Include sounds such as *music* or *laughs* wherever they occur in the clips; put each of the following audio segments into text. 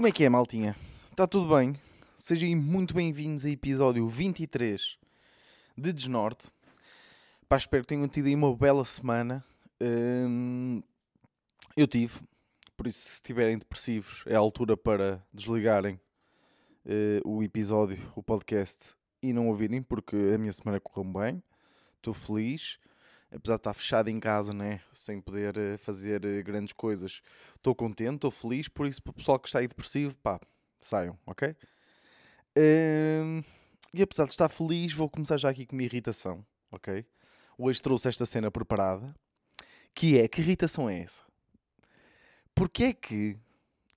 Como é que é, maltinha? Está tudo bem? Sejam muito bem-vindos a episódio 23 de Desnorte. Pá, espero que tenham tido aí uma bela semana. Hum, eu tive, por isso, se estiverem depressivos, é a altura para desligarem uh, o episódio, o podcast e não ouvirem, porque a minha semana correu bem. Estou feliz apesar de estar fechado em casa, né? sem poder eh, fazer eh, grandes coisas, estou contente, estou feliz. Por isso, para o pessoal que está aí depressivo, pá, saiam, ok? Um, e apesar de estar feliz, vou começar já aqui com uma irritação, ok? Hoje trouxe esta cena preparada, que é, que irritação é essa? Porquê é que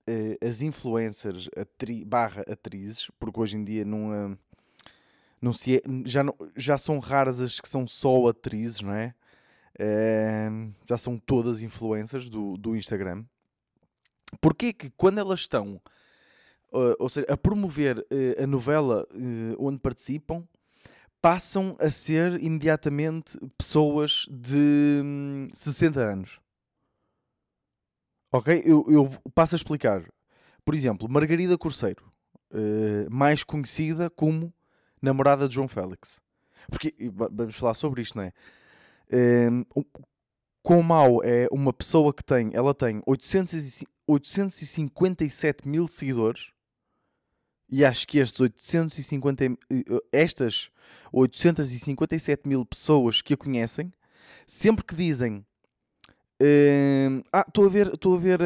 uh, as influencers atri barra atrizes, porque hoje em dia não, uh, não se é, já, não, já são raras as que são só atrizes, não é? Uh, já são todas influências do, do Instagram. Porquê que quando elas estão uh, ou seja, a promover uh, a novela eh, onde participam, passam a ser imediatamente pessoas de hum, 60 anos? Ok? Eu, eu passo a explicar. Por exemplo, Margarida Corseiro, mais conhecida como namorada de João Félix. Porque vamos falar sobre isto, não é? Um, quão mau é uma pessoa que tem, ela tem 800, 857 mil seguidores e acho que estes 850, estas 857 mil pessoas que a conhecem, sempre que dizem um, ah, estou a ver, estou a ver,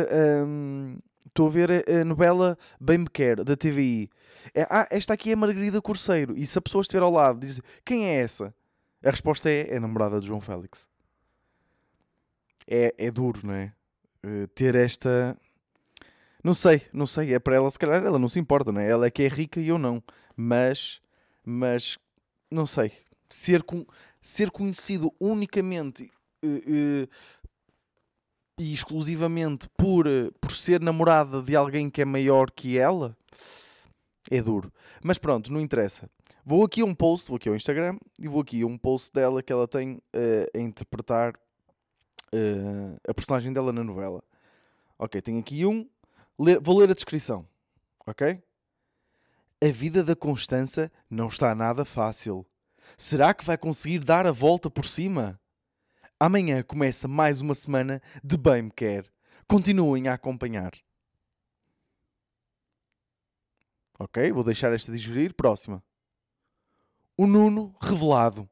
estou um, a ver a, novela Bem Me Quer da TVI. É, ah, esta aqui é Margarida Corseiro. E se a pessoa estiver ao lado diz quem é essa? A resposta é, é namorada de João Félix. É, é duro, não é? Uh, ter esta. Não sei, não sei. É para ela, se calhar ela não se importa, não é? Ela é que é rica e eu não. Mas, mas, não sei. Ser, com, ser conhecido unicamente uh, uh, e exclusivamente por, por ser namorada de alguém que é maior que ela é duro. Mas pronto, não interessa. Vou aqui a um post, vou aqui ao Instagram e vou aqui a um post dela que ela tem uh, a interpretar uh, a personagem dela na novela. Ok, tenho aqui um. Ler, vou ler a descrição. Ok? A vida da Constança não está nada fácil. Será que vai conseguir dar a volta por cima? Amanhã começa mais uma semana de Bem Me Quer. Continuem a acompanhar. Ok, vou deixar esta digerir. Próxima. O Nuno revelado.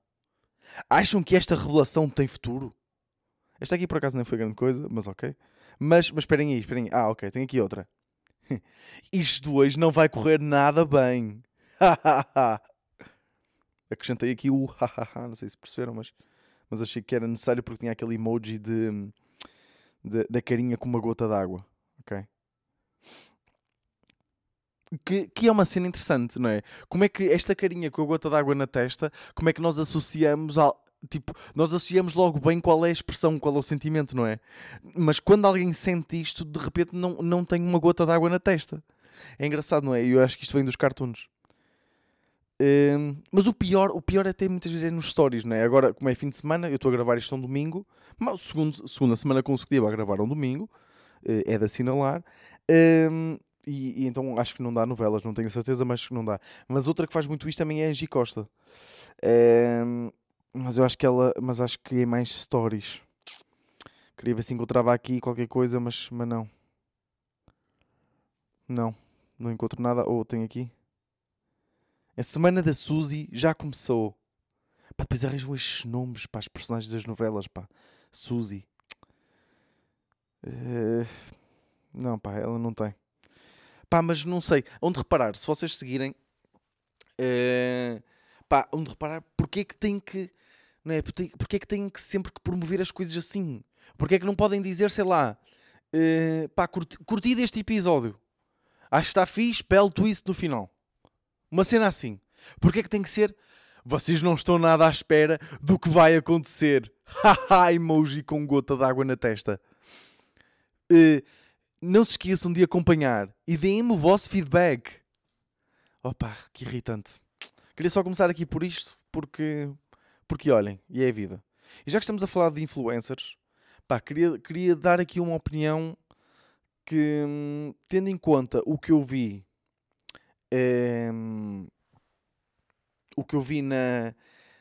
Acham que esta revelação tem futuro? Esta aqui por acaso não foi grande coisa, mas ok. Mas, mas esperem aí, esperem aí. Ah, ok, tem aqui outra. *laughs* Isto hoje não vai correr nada bem. *laughs* Acrescentei aqui o hahaha, não sei se perceberam, mas, mas achei que era necessário porque tinha aquele emoji de, de da carinha com uma gota d'água. Ok? Que, que é uma cena interessante, não é? Como é que esta carinha com a gota d'água na testa, como é que nós associamos ao. Tipo, nós associamos logo bem qual é a expressão, qual é o sentimento, não é? Mas quando alguém sente isto, de repente não, não tem uma gota d'água na testa. É engraçado, não é? Eu acho que isto vem dos cartoons. Um, mas o pior, o pior até muitas vezes é nos stories, não é? Agora, como é fim de semana, eu estou a gravar isto um domingo, mas segundo, segunda semana consecutiva a gravar um domingo, uh, é de assinalar. Um, e, e, então acho que não dá novelas, não tenho certeza, mas não dá. Mas outra que faz muito isto também é a Costa. É, mas eu acho que ela. Mas acho que é mais stories. Queria ver se encontrava aqui qualquer coisa, mas, mas não. Não, não encontro nada. Ou oh, tem aqui. A semana da Suzy já começou. Pá, depois arranjam estes nomes para as personagens das novelas, pá. Suzy. Uh, não, pá, ela não tem. Pá, mas não sei. Onde reparar, se vocês seguirem. Uh, pá, onde reparar, porque é que tem que. Não é? Porque, porque é que têm que sempre que promover as coisas assim? Porque é que não podem dizer, sei lá. Uh, pá, curti, curti deste episódio. Acho que está fixe, pelo twist no final. Uma cena assim. Porque é que tem que ser. Vocês não estão nada à espera do que vai acontecer. *laughs* Haha, emoji com gota d'água na testa. Uh, não se esqueçam de acompanhar e deem-me o vosso feedback. Opa, que irritante. Queria só começar aqui por isto, porque, porque olhem, e é a vida. E já que estamos a falar de influencers, pá, queria, queria dar aqui uma opinião que, hum, tendo em conta o que eu vi, hum, o que eu vi na,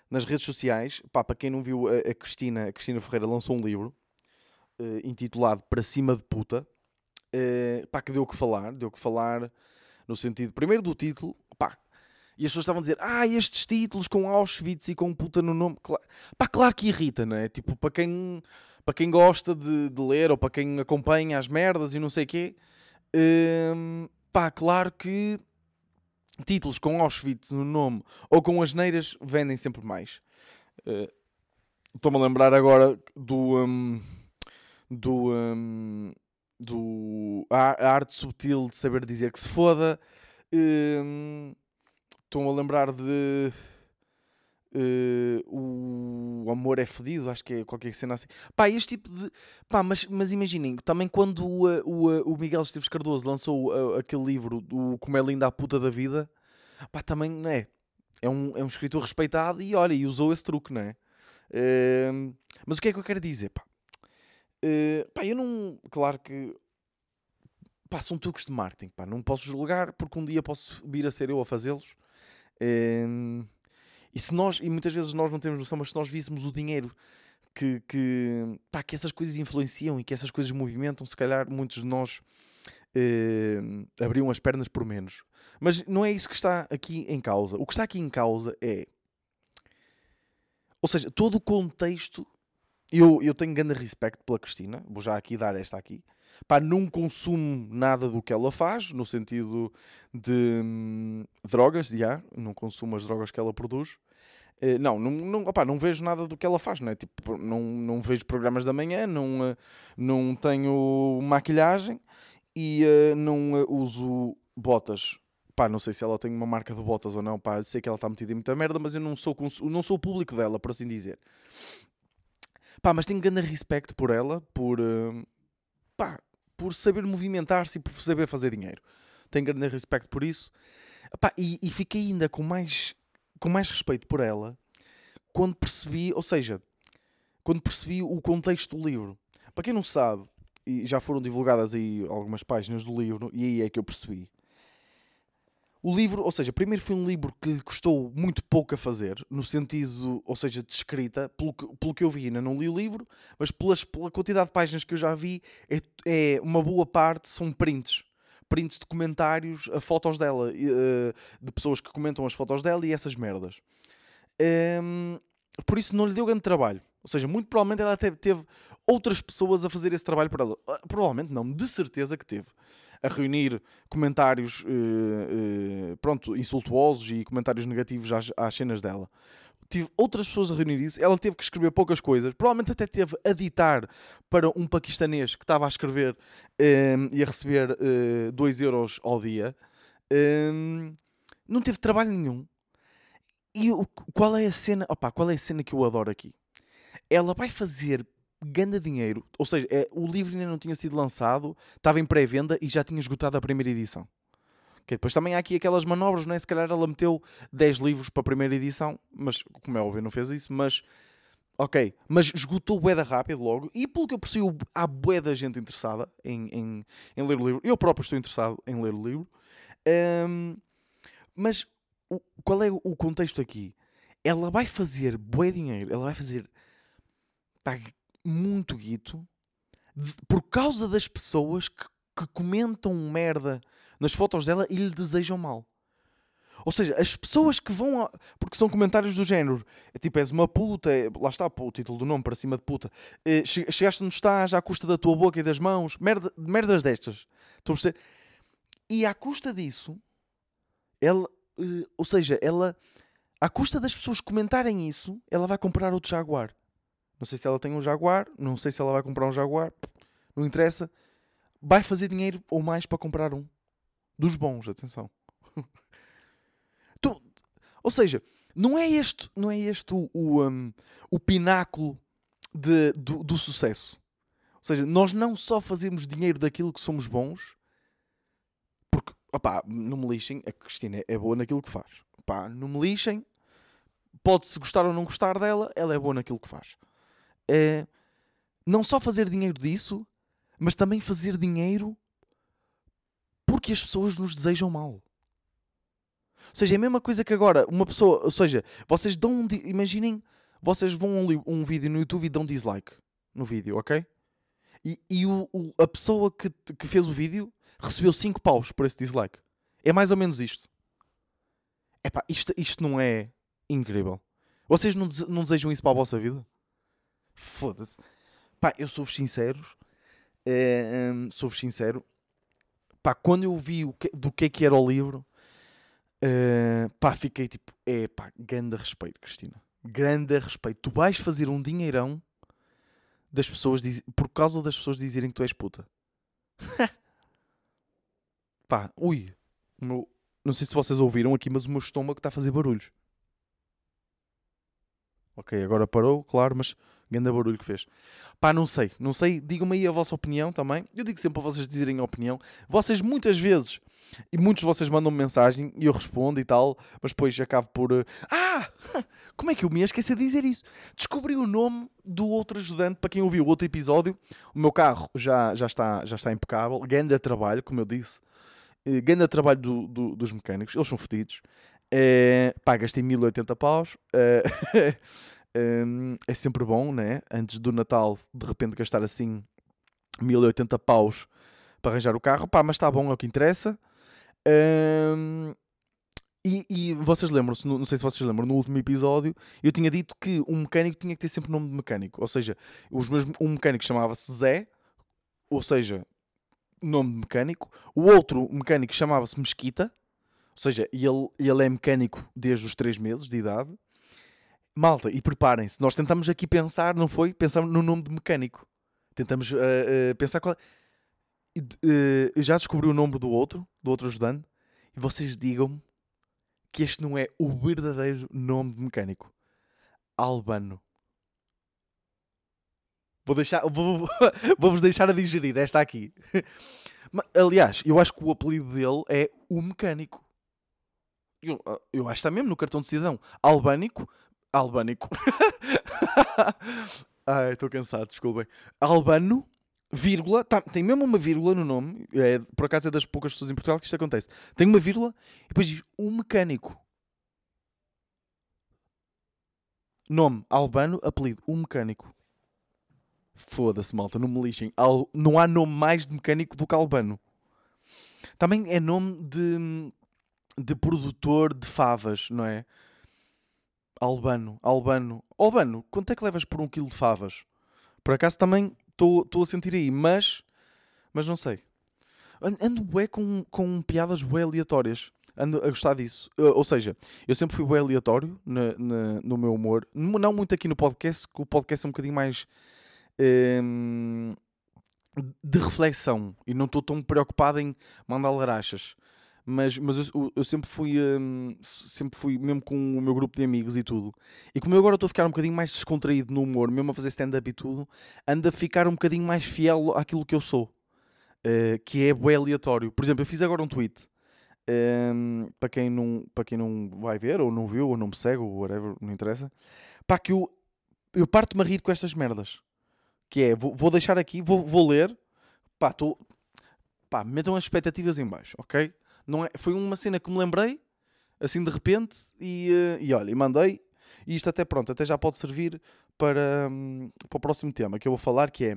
nas redes sociais, pá, para quem não viu, a, a Cristina, a Cristina Ferreira lançou um livro eh, intitulado Para Cima de Puta, eh, pá, que deu o que falar, deu o que falar no sentido, primeiro do título, pá, e as pessoas estavam a dizer, ah, estes títulos com Auschwitz e com puta no nome, claro, pá, claro que irrita, não é? Tipo, para quem, para quem gosta de, de ler ou para quem acompanha as merdas e não sei o quê, hum, pá, claro que títulos com Auschwitz no nome ou com as neiras vendem sempre mais. Uh, Estou-me a lembrar agora do. Um, do. Um, do a, arte subtil de saber dizer que se foda. Um, Estou-me a lembrar de. Uh, o amor é fedido, acho que é qualquer cena assim. Pá, este tipo de. Pá, mas, mas imaginem, também quando o, o, o Miguel Esteves Cardoso lançou aquele livro, do Como é Linda a Puta da Vida, pá, também, não é? É um, é um escritor respeitado e olha, e usou esse truque, não é? Uh, mas o que é que eu quero dizer, pá? Uh, pá, eu não. Claro que. Pá, são truques de marketing, pá, não posso julgar porque um dia posso vir a ser eu a fazê-los. E se nós, e muitas vezes nós não temos noção, mas se nós víssemos o dinheiro que, que, pá, que essas coisas influenciam e que essas coisas movimentam, se calhar muitos de nós uh, abriam as pernas por menos. Mas não é isso que está aqui em causa. O que está aqui em causa é. Ou seja, todo o contexto. Eu, eu tenho grande respeito pela Cristina, vou já aqui dar esta aqui. Pá, não consumo nada do que ela faz, no sentido de hum, drogas, já, não consumo as drogas que ela produz. Uh, não, não, não, opá, não vejo nada do que ela faz, não é? Tipo, não, não vejo programas da manhã, não, uh, não tenho maquilhagem e uh, não uso botas. Pá, não sei se ela tem uma marca de botas ou não, pá, sei que ela está metida em muita merda, mas eu não sou, não sou o público dela, por assim dizer. Pá, mas tenho grande respeito por ela, por, pá, por saber movimentar-se e por saber fazer dinheiro. Tenho grande respeito por isso. Pá, e, e fiquei ainda com mais com mais respeito por ela quando percebi, ou seja, quando percebi o contexto do livro. Para quem não sabe, e já foram divulgadas aí algumas páginas do livro, e aí é que eu percebi. O livro, ou seja, primeiro foi um livro que lhe custou muito pouco a fazer, no sentido, ou seja, de escrita, pelo que, pelo que eu vi, ainda não li o livro, mas pelas, pela quantidade de páginas que eu já vi, é, é uma boa parte são prints prints de comentários a fotos dela, uh, de pessoas que comentam as fotos dela e essas merdas. Um, por isso não lhe deu grande trabalho. Ou seja, muito provavelmente ela teve, teve outras pessoas a fazer esse trabalho por ela. Uh, provavelmente não, de certeza que teve. A reunir comentários uh, pronto, insultuosos e comentários negativos às, às cenas dela tive outras pessoas a reunir isso. Ela teve que escrever poucas coisas. Provavelmente até teve a ditar para um paquistanês que estava a escrever um, ehm, e a receber 2 uh, eh, euros ao dia. Um, ehm, não teve trabalho nenhum. E o, qual é a cena? Opa, qual é a cena que eu adoro aqui? Ela vai fazer ganda dinheiro. Ou seja, é, o livro ainda não tinha sido lançado, estava em pré-venda e já tinha esgotado a primeira edição. Que depois também há aqui aquelas manobras, não é? Se calhar ela meteu 10 livros para a primeira edição, mas como é óbvio, não fez isso, mas ok, mas esgotou bué da rápido logo, e pelo que eu percebi, há bué da gente interessada em, em, em, ler o livro. Eu próprio estou interessado em ler o livro. Um, mas o, qual é o contexto aqui? Ela vai fazer bué dinheiro, ela vai fazer pá, muito guito por causa das pessoas que, que comentam merda nas fotos dela e lhe desejam mal. Ou seja, as pessoas que vão. A... Porque são comentários do género. É tipo, és uma puta. É... Lá está pô, o título do nome para cima de puta. É, chegaste onde estás à custa da tua boca e das mãos. Merda... Merdas destas. Estão a perceber? E à custa disso, ela. Uh, ou seja, ela. À custa das pessoas comentarem isso, ela vai comprar outro Jaguar. Não sei se ela tem um Jaguar. Não sei se ela vai comprar um Jaguar. Não interessa. Vai fazer dinheiro ou mais para comprar um. Dos bons, atenção. *laughs* tu, ou seja, não é este, não é este o, o, um, o pináculo de, do, do sucesso. Ou seja, nós não só fazemos dinheiro daquilo que somos bons, porque, opá, não me lixem, a Cristina é boa naquilo que faz. Opá, não me lixem, pode-se gostar ou não gostar dela, ela é boa naquilo que faz. É, não só fazer dinheiro disso, mas também fazer dinheiro porque as pessoas nos desejam mal. Ou seja, é a mesma coisa que agora uma pessoa, ou seja, vocês dão um, imaginem, vocês vão um, um, vídeo no YouTube e dão dislike no vídeo, ok? E, e o, o, a pessoa que, que fez o vídeo recebeu 5 paus por esse dislike. É mais ou menos isto. Epá, isto, isto não é incrível. Vocês não, não desejam isso para a vossa vida? Foda-se. Pá, eu sou-vos sinceros. É, hum, sou-vos sincero. Pá, quando eu vi o que, do que é que era o livro, uh, pá, fiquei tipo, é pá, grande respeito, Cristina. Grande respeito. Tu vais fazer um dinheirão das pessoas diz... por causa das pessoas dizerem que tu és puta. *laughs* pá, ui. No... Não sei se vocês ouviram aqui, mas o meu estômago está a fazer barulhos. Ok, agora parou, claro, mas grande barulho que fez. Pá, não sei, não sei. Digam-me aí a vossa opinião também. Eu digo sempre para vocês dizerem a opinião. Vocês muitas vezes, e muitos de vocês mandam -me mensagem e eu respondo e tal, mas depois acabo por. Uh, ah! *laughs* Como é que eu me ia esquecer de dizer isso? Descobri o nome do outro ajudante, para quem ouviu o outro episódio. O meu carro já, já, está, já está impecável. Ganda trabalho, como eu disse. Uh, Ganda trabalho do, do, dos mecânicos. Eles são fedidos. Uh, pá, gastei 1080 paus. Uh, *laughs* um, é sempre bom, né? Antes do Natal, de repente, gastar assim 1080 paus para arranjar o carro. Pá, mas está bom, é o que interessa. Um, e, e, vocês lembram-se, não sei se vocês lembram, no último episódio eu tinha dito que um mecânico tinha que ter sempre nome de mecânico. Ou seja, os meus, um mecânico chamava-se Zé, ou seja, nome de mecânico. O outro mecânico chamava-se Mesquita, ou seja, ele, ele é mecânico desde os 3 meses de idade. Malta, e preparem-se, nós tentamos aqui pensar, não foi? Pensamos no nome de mecânico. Tentamos uh, uh, pensar qual. Uh, já descobri o nome do outro, do outro ajudante, e vocês digam-me que este não é o verdadeiro nome de mecânico. Albano. Vou deixar, *laughs* vou, vou-vos deixar a digerir esta aqui. Aliás, eu acho que o apelido dele é o mecânico. Eu, eu acho que está mesmo no cartão de cidadão. Albânico, Albânico. *laughs* Ai, estou cansado, desculpem. Albano, vírgula, tá, tem mesmo uma vírgula no nome. É, por acaso é das poucas pessoas em Portugal que isto acontece. Tem uma vírgula e depois diz um mecânico. Nome, Albano, apelido, um mecânico. Foda-se, malta, não me lixem. Al... Não há nome mais de mecânico do que Albano. Também é nome de, de produtor de favas, não é? Albano, Albano. Albano, quanto é que levas por um quilo de favas? Por acaso também estou a sentir aí, mas. Mas não sei. Ando bué com, com piadas bué aleatórias. Ando a gostar disso. Ou seja, eu sempre fui bué aleatório na, na, no meu humor. Não muito aqui no podcast, que o podcast é um bocadinho mais. Hum, de reflexão. E não estou tão preocupado em mandar larachas mas, mas eu, eu sempre fui um, sempre fui mesmo com o meu grupo de amigos e tudo. E como eu agora estou a ficar um bocadinho mais descontraído no humor, mesmo a fazer stand-up e tudo, ando a ficar um bocadinho mais fiel àquilo que eu sou, uh, que é bem aleatório. Por exemplo, eu fiz agora um tweet. Um, para, quem não, para quem não vai ver, ou não viu, ou não me segue, ou whatever, não interessa, pá, que eu, eu parto-me a rir com estas merdas. Que é, vou, vou deixar aqui, vou, vou ler, pá, estou, pá, metam as expectativas em baixo, ok? Não é, foi uma cena que me lembrei, assim de repente, e, uh, e olha, e mandei. E isto até pronto, até já pode servir para, um, para o próximo tema que eu vou falar, que é.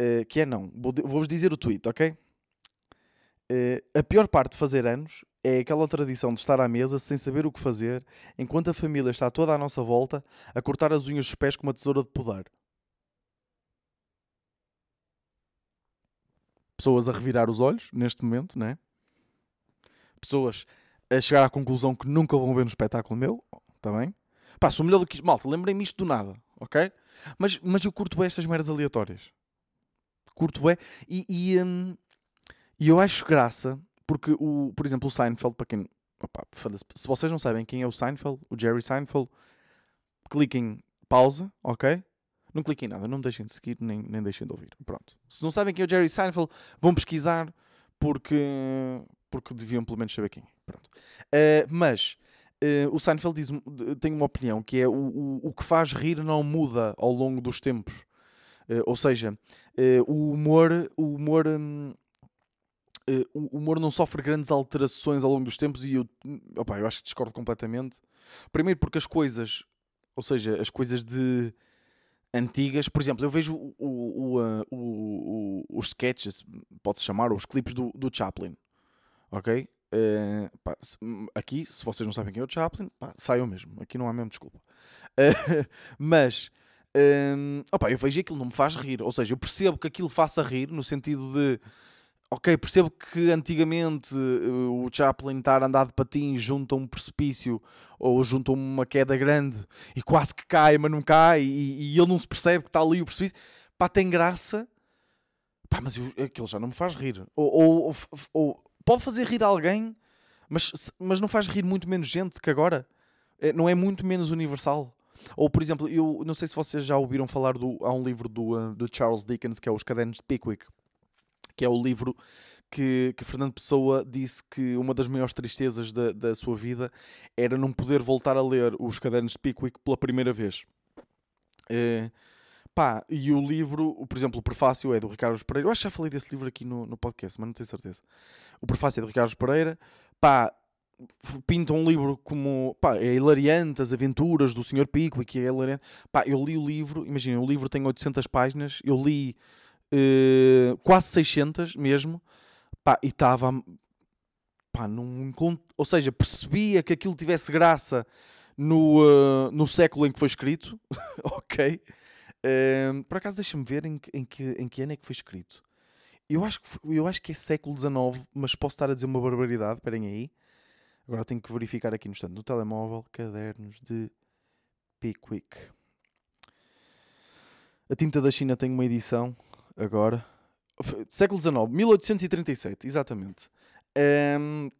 Uh, que é não, vou-vos dizer o tweet, ok? Uh, a pior parte de fazer anos é aquela tradição de estar à mesa sem saber o que fazer, enquanto a família está toda à nossa volta a cortar as unhas dos pés com uma tesoura de podar. Pessoas a revirar os olhos neste momento, né? Pessoas a chegar à conclusão que nunca vão ver um espetáculo meu, está bem? Pá, sou melhor do que isto. Malta, lembrei-me isto do nada, ok? Mas, mas eu curto bem estas meras aleatórias. Curto bem. E, e, hum, e eu acho graça, porque, o, por exemplo, o Seinfeld, para quem... Opa, se vocês não sabem quem é o Seinfeld, o Jerry Seinfeld, cliquem pausa, ok? Não cliquem nada, não deixem de seguir, nem, nem deixem de ouvir. Pronto. Se não sabem quem é o Jerry Seinfeld, vão pesquisar, porque, porque deviam pelo menos saber quem. Pronto. Uh, mas uh, o Seinfeld diz, tem uma opinião que é o, o, o que faz rir não muda ao longo dos tempos. Uh, ou seja, o humor, o humor um, o humor não sofre grandes alterações ao longo dos tempos e eu, opa, eu acho que discordo completamente. Primeiro porque as coisas, ou seja, as coisas de antigas, por exemplo, eu vejo o, o, o os sketches, pode-se chamar, os clipes do, do Chaplin, ok? Uh, pá, se, aqui, se vocês não sabem quem é o Chaplin, pá, saiam mesmo, aqui não há mesmo desculpa. Uh, *laughs* mas um, opa, eu vejo aquilo não me faz rir, ou seja, eu percebo que aquilo faça rir no sentido de ok, percebo que antigamente uh, o Chaplin estar a andar de patins junto a um precipício ou junto a uma queda grande e quase que cai, mas não cai e, e ele não se percebe que está ali o precipício, pá, tem graça, pá, mas eu, aquilo já não me faz rir. Ou, ou, ou, pode fazer rir alguém, mas, mas não faz rir muito menos gente que agora. É, não é muito menos universal. Ou, por exemplo, eu não sei se vocês já ouviram falar do. Há um livro do, uh, do Charles Dickens que é Os Cadernos de Pickwick que é o livro que, que Fernando Pessoa disse que uma das maiores tristezas da, da sua vida era não poder voltar a ler os cadernos de Pickwick pela primeira vez. É, pá, e o livro, por exemplo, o prefácio é do Ricardo Pereira. Eu acho que já falei desse livro aqui no, no podcast, mas não tenho certeza. O prefácio é do Ricardo Pereira. Pá, pinta um livro como pá, é hilariante, as aventuras do Sr. Pickwick, é hilariante. Pá, eu li o livro, imagina, o livro tem 800 páginas, eu li uh, quase 600 mesmo, pá, e estava, pá, num ou seja, percebia que aquilo tivesse graça no, uh, no século em que foi escrito, *laughs* ok? Uh, por acaso deixa-me ver em, em, que, em que ano é que foi escrito. Eu acho, que, eu acho que é século XIX, mas posso estar a dizer uma barbaridade, esperem aí. Agora tenho que verificar aqui no instante. No telemóvel, cadernos de Pickwick. A tinta da China tem uma edição agora. Século XIX, 1837, exatamente. Um,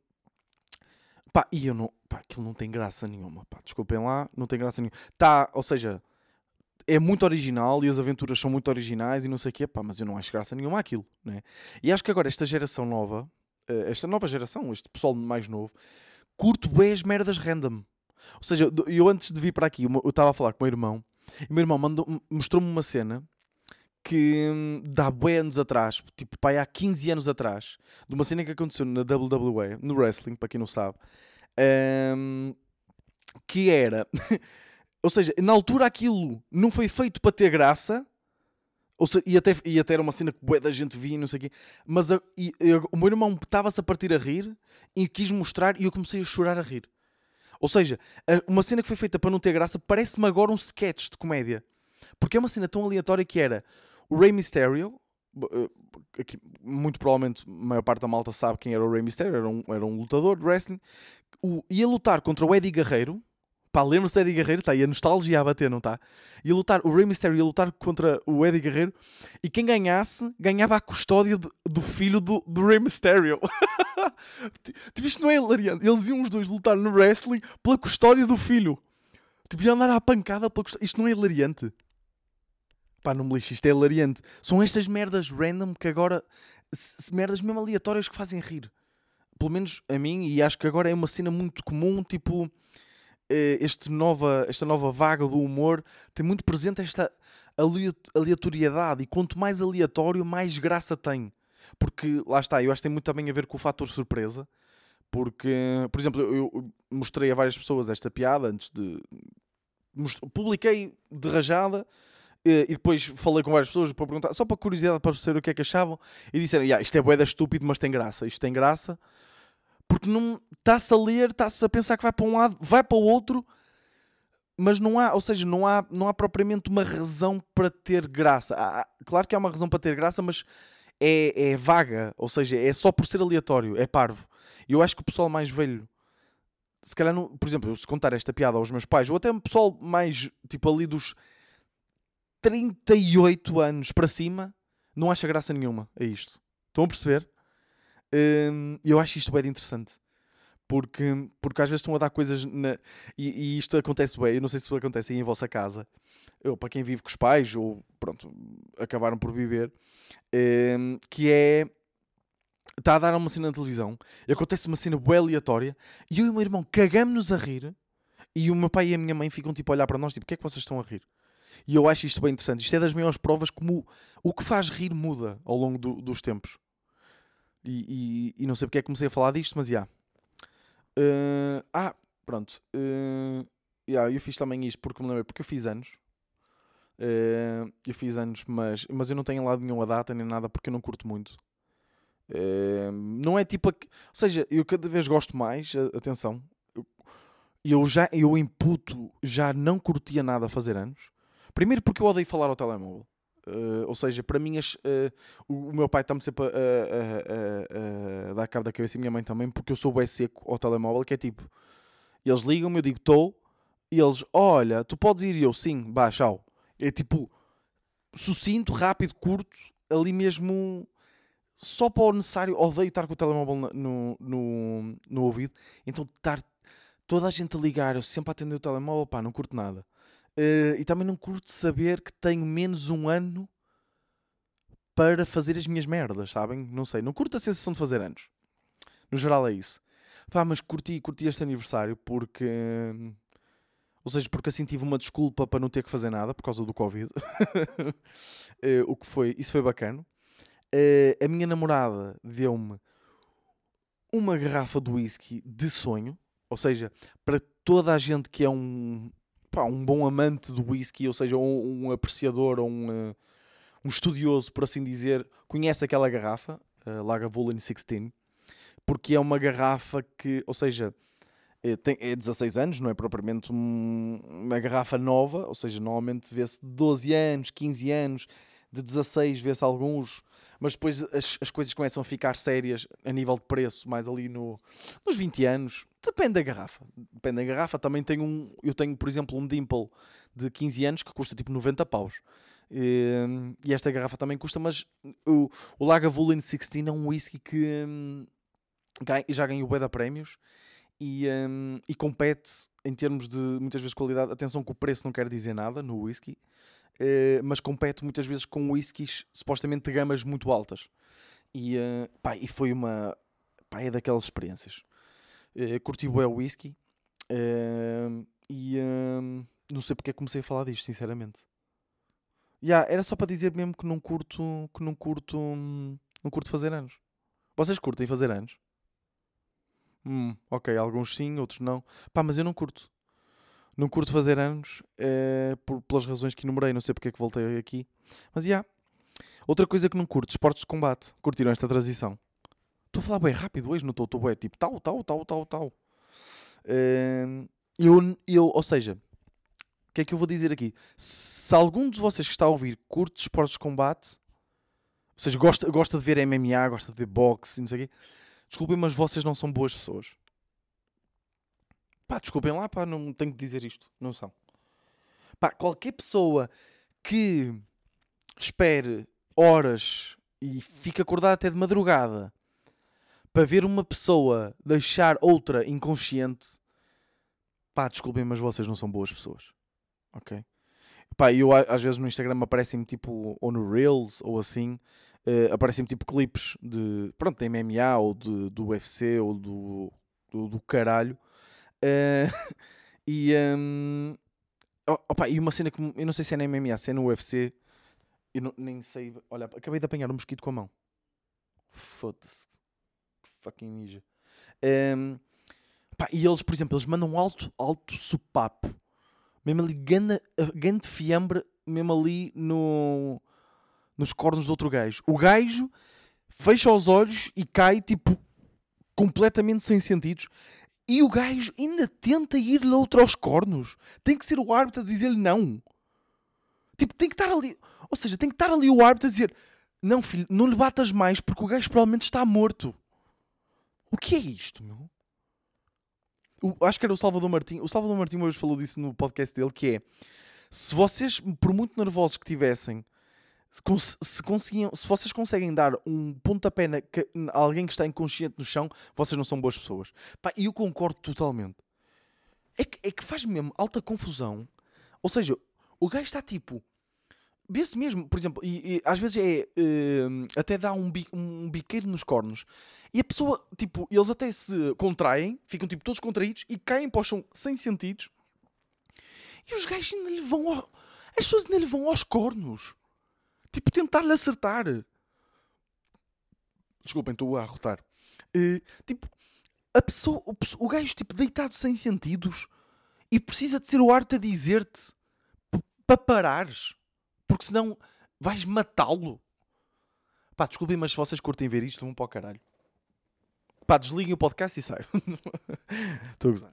pá, e eu não. Pá, aquilo não tem graça nenhuma. Pá, desculpem lá, não tem graça nenhuma. Tá, ou seja, é muito original e as aventuras são muito originais e não sei o quê, pá, mas eu não acho graça nenhuma aquilo, né? E acho que agora esta geração nova, eh, esta nova geração, este pessoal mais novo, curto bem as merdas random. Ou seja, eu antes de vir para aqui, eu estava a falar com o meu irmão e o meu irmão mostrou-me uma cena que hum, dá bué anos atrás, tipo, pai, há 15 anos atrás, de uma cena que aconteceu na WWE, no wrestling, para quem não sabe, um, que era, *laughs* ou seja, na altura aquilo não foi feito para ter graça, ou seja, e, até, e até era uma cena que bué da gente via não sei o quê, mas a, e, e, o meu irmão estava-se a partir a rir e quis mostrar e eu comecei a chorar a rir. Ou seja, uma cena que foi feita para não ter graça parece-me agora um sketch de comédia. Porque é uma cena tão aleatória que era o Rey Mysterio, eh, muito provavelmente a maior parte da malta sabe quem era o Rey Mysterio, era um, era um lutador de wrestling, o, ia lutar contra o Eddie Guerreiro. Pá, lembra-se do Eddie Guerreiro? Está aí a nostalgia a bater, não está? Ia lutar, o Rey Mysterio ia lutar contra o Eddie Guerreiro e quem ganhasse ganhava a custódia do, do filho do, do Rey Mysterio. *laughs* tipo, isto não é hilariante. Eles iam os dois lutar no wrestling pela custódia do filho. Tipo, ia andar à pancada pela custódia. Isto não é hilariante. Pá, não me lixe, isto é hilariante. São estas merdas random que agora. Merdas mesmo aleatórias que fazem rir. Pelo menos a mim, e acho que agora é uma cena muito comum, tipo. Eh, este nova, esta nova vaga do humor tem muito presente esta aleatoriedade. E quanto mais aleatório, mais graça tem. Porque, lá está, eu acho que tem muito também a ver com o fator surpresa. Porque, por exemplo, eu mostrei a várias pessoas esta piada antes de. Publiquei de rajada e depois falei com várias pessoas para perguntar, só para curiosidade, para saber o que é que achavam, e disseram: yeah, Isto é boeda estúpido, mas tem graça. Isto tem graça porque não está-se a ler, está-se a pensar que vai para um lado, vai para o outro, mas não há, ou seja, não há, não há propriamente uma razão para ter graça. Há, claro que há uma razão para ter graça, mas é, é vaga, ou seja, é só por ser aleatório, é parvo. E eu acho que o pessoal mais velho se calhar, não, por exemplo, se contar esta piada aos meus pais, ou até o pessoal mais, tipo, ali dos 38 anos para cima não acha graça nenhuma a isto. Estão a perceber? Hum, eu acho isto bem interessante. Porque, porque às vezes estão a dar coisas na... e, e, isto acontece bem. Eu não sei se acontece aí em vossa casa. Eu, para quem vive com os pais ou pronto, acabaram por viver, hum, que é está a dar uma cena na televisão e acontece uma cena bem aleatória e eu e o meu irmão cagamos-nos a rir e o meu pai e a minha mãe ficam tipo a olhar para nós tipo, o que é que vocês estão a rir? E eu acho isto bem interessante. Isto é das maiores provas como o que faz rir muda ao longo do, dos tempos. E, e, e não sei porque é que comecei a falar disto, mas já. Uh, ah, pronto. Uh, yeah, eu fiz também isto porque me lembrei, porque eu fiz anos. Uh, eu fiz anos, mas, mas eu não tenho lá nenhuma data nem nada porque eu não curto muito. Uh, não é tipo. A, ou seja, eu cada vez gosto mais, atenção. Eu, já eu imputo, já não curtia nada fazer anos. Primeiro porque eu odeio falar ao telemóvel. Uh, ou seja, para mim, as, uh, o, o, meu pai está-me sempre a, a, a, a, dar cabo da cabeça e a minha mãe também, porque eu sou bem seco ao telemóvel, que é tipo, eles ligam-me, eu digo estou, e eles, olha, tu podes ir, e eu sim, vá, tchau. É tipo, sucinto, rápido, curto, ali mesmo, só para o necessário. Odeio estar com o telemóvel no, no, no ouvido, então estar toda a gente a ligar, eu sempre a atender o telemóvel, pá, não curto nada. Uh, e também não curto saber que tenho menos um ano para fazer as minhas merdas, sabem? Não sei, não curto a sensação de fazer anos. No geral é isso. Pá, mas curti, curti este aniversário porque. Ou seja, porque assim tive uma desculpa para não ter que fazer nada por causa do Covid. uh, *laughs* o que foi, isso foi bacana. Uh, a minha namorada deu-me uma garrafa de whisky de sonho. Ou seja, para toda a gente que é um pá, um bom amante do whisky, ou seja, um, um apreciador ou um, uh, um, estudioso, por assim dizer, conhece aquela garrafa, uh, Lagavulin 16, porque é uma garrafa que, ou seja, é, tem, é 16 anos, não é propriamente um, uma garrafa nova, ou seja, normalmente vê-se 12 anos, 15 anos, de 16 vê-se alguns mas depois as, as coisas começam a ficar sérias a nível de preço, mais ali no, nos 20 anos. Depende da garrafa. Depende da garrafa. Também tenho um. Eu tenho, por exemplo, um Dimple de 15 anos que custa tipo 90 paus. E, e esta garrafa também custa, mas o, o Lagavulin 16 é um whisky que hum, já ganhou o da prémios e, um, e compete em termos de muitas vezes qualidade. Atenção que o preço não quer dizer nada no whisky. Uh, mas compete muitas vezes com whiskies supostamente de gamas muito altas. E, uh, pá, e foi uma. Pá, é daquelas experiências. Uh, curti o whisky uh, e não sei porque é que comecei a falar disto, sinceramente. Yeah, era só para dizer mesmo que não curto. Que não curto. Não curto fazer anos. Vocês curtem fazer anos? Hum, ok, alguns sim, outros não. Pá, mas eu não curto. Não curto fazer anos é, por, pelas razões que enumerei, não sei porque é que voltei aqui. Mas já. Yeah. Outra coisa que não curto, esportes de combate. Curtiram esta transição? Estou a falar bem rápido hoje, não estou? Estou bem tipo tal, tal, tal, tal, tal. Uh, eu, eu, ou seja, o que é que eu vou dizer aqui? Se algum de vocês que está a ouvir curte esportes de combate, ou seja, gosta, gosta de ver MMA, gosta de ver boxe, não sei o quê, desculpem, mas vocês não são boas pessoas. Pá, desculpem lá, pá, não tenho que dizer isto. Não são. Pá, qualquer pessoa que espere horas e fique acordada até de madrugada para ver uma pessoa deixar outra inconsciente, pá, desculpem, mas vocês não são boas pessoas. Ok? Pá, eu às vezes no Instagram aparecem-me tipo, ou no Reels, ou assim, uh, aparecem-me tipo clipes de, pronto, de MMA, ou de, do UFC, ou do, do, do caralho, Uh, *laughs* e, um, opa, e uma cena que eu não sei se é na MMA, se é no UFC, eu não, nem sei. Olha, acabei de apanhar um mosquito com a mão. Foda-se. Fucking ninja. Um, pá, e eles, por exemplo, eles mandam alto, alto supapo. Mesmo ali, grande, grande fiambre, mesmo ali no, nos cornos do outro gajo. O gajo fecha os olhos e cai, tipo, completamente sem sentidos. E o gajo ainda tenta ir-lhe outro aos cornos. Tem que ser o árbitro a dizer-lhe não. Tipo, tem que estar ali. Ou seja, tem que estar ali o árbitro a dizer: Não, filho, não lhe batas mais porque o gajo provavelmente está morto. O que é isto, meu? O, acho que era o Salvador Martinho. O Salvador Martinho uma vez falou disso no podcast dele: que é se vocês, por muito nervosos que tivessem, se, conseguiam, se vocês conseguem dar um pontapé a alguém que está inconsciente no chão, vocês não são boas pessoas. E eu concordo totalmente. É que, é que faz mesmo alta confusão. Ou seja, o gajo está tipo. Vê-se mesmo, por exemplo, e, e às vezes é. Uh, até dá um, bi, um biqueiro nos cornos. E a pessoa, tipo, eles até se contraem, ficam tipo todos contraídos e caem para o chão sem sentidos. E os gajos ainda lhe vão. Ao, as pessoas ainda lhe vão aos cornos. Tipo, tentar-lhe acertar. Desculpem, estou a arrotar. Uh, tipo, a pessoa, o, o gajo tipo, deitado sem sentidos e precisa de ser o arte a dizer-te para parares, porque senão vais matá-lo. Pá, desculpem, mas se vocês curtem ver isto, vão para o caralho. Pá, desliguem o podcast e saiam. *laughs* Estou a gozar.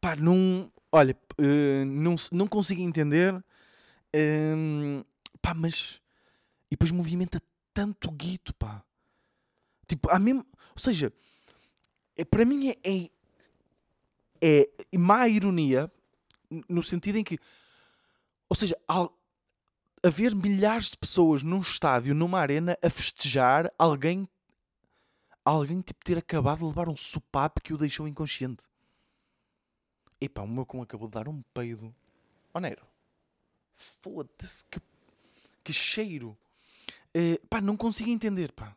Pá, não. Olha, uh, não, não consigo entender. Uh, pá, mas. E depois movimenta tanto guito, pá. Tipo, há mesmo. Ou seja, é, para mim é, é. É má ironia no sentido em que. Ou seja, ao, haver milhares de pessoas num estádio, numa arena, a festejar alguém alguém tipo ter acabado de levar um sopapo que o deixou inconsciente. Epá, o meu cão acabou de dar um peido. Ó Nero. Foda-se, que, que cheiro. Uh, pá, não consigo entender, pá.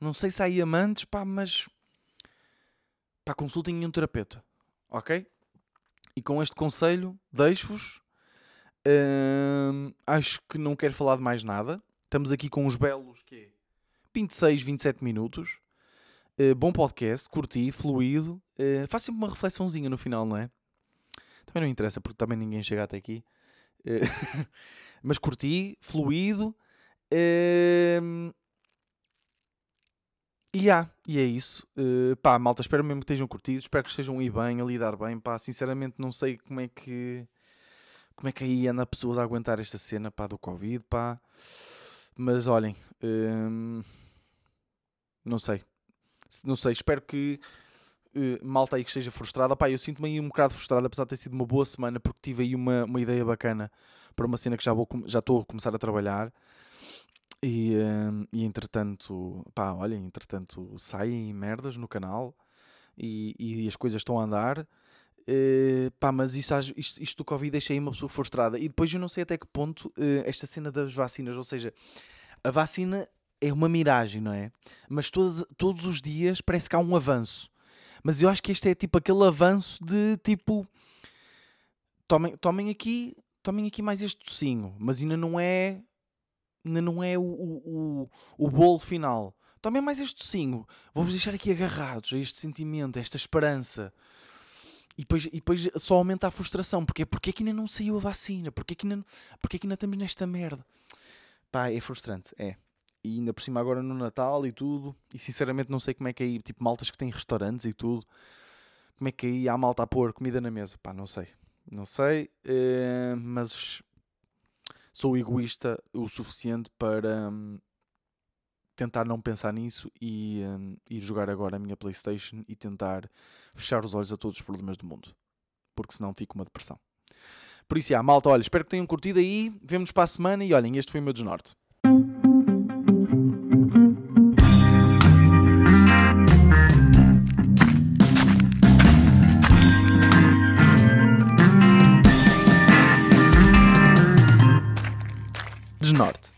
Não sei se há amantes, pá, mas... Pá, consultem um terapeuta. Ok? E com este conselho, deixo-vos. Uh, acho que não quero falar de mais nada. Estamos aqui com os belos, que 26, 27 minutos. Uh, bom podcast, curti, fluido. Uh, faz sempre uma reflexãozinha no final, não é? Também não interessa, porque também ninguém chega até aqui. *laughs* Mas curti, fluido. Uh, e há, e é isso. Uh, pá, malta, espero mesmo que estejam curtidos. Espero que estejam a ir bem, a lidar bem. Pá, sinceramente não sei como é que. Como é que aí anda pessoas a aguentar esta cena, pá, do Covid, pá. Mas olhem. Uh, não sei. Não sei, espero que uh, malta aí que esteja frustrada. Pá, eu sinto-me aí um bocado frustrado, apesar de ter sido uma boa semana, porque tive aí uma, uma ideia bacana para uma cena que já, vou, já estou a começar a trabalhar. E, uh, e entretanto, pá, olhem, entretanto saem merdas no canal e, e as coisas estão a andar. Uh, pá, mas isso, isto, isto do Covid deixa aí uma pessoa frustrada. E depois eu não sei até que ponto uh, esta cena das vacinas, ou seja, a vacina é uma miragem, não é? Mas todos, todos os dias parece que há um avanço. Mas eu acho que este é tipo aquele avanço de tipo. Tomem, tomem aqui tomem aqui mais este tocinho, mas ainda não é. Ainda não é o, o, o, o bolo final. Tomem mais este tocinho. Vou-vos deixar aqui agarrados a este sentimento, a esta esperança. E depois, e depois só aumenta a frustração. Porque é porque é que ainda não saiu a vacina? Porque é ainda, porque é que ainda estamos nesta merda? Pá, é frustrante, é e ainda por cima agora no Natal e tudo. E sinceramente não sei como é que é aí, tipo, maltas que têm restaurantes e tudo. Como é que é aí há malta a pôr comida na mesa? Pá, não sei. Não sei, uh, mas sou egoísta o suficiente para um, tentar não pensar nisso e um, ir jogar agora a minha Playstation e tentar fechar os olhos a todos os problemas do mundo. Porque senão fica uma depressão. Por isso, já, malta, olha, espero que tenham curtido aí. Vemo-nos para a semana e olhem, este foi o meu desnorte. Snart.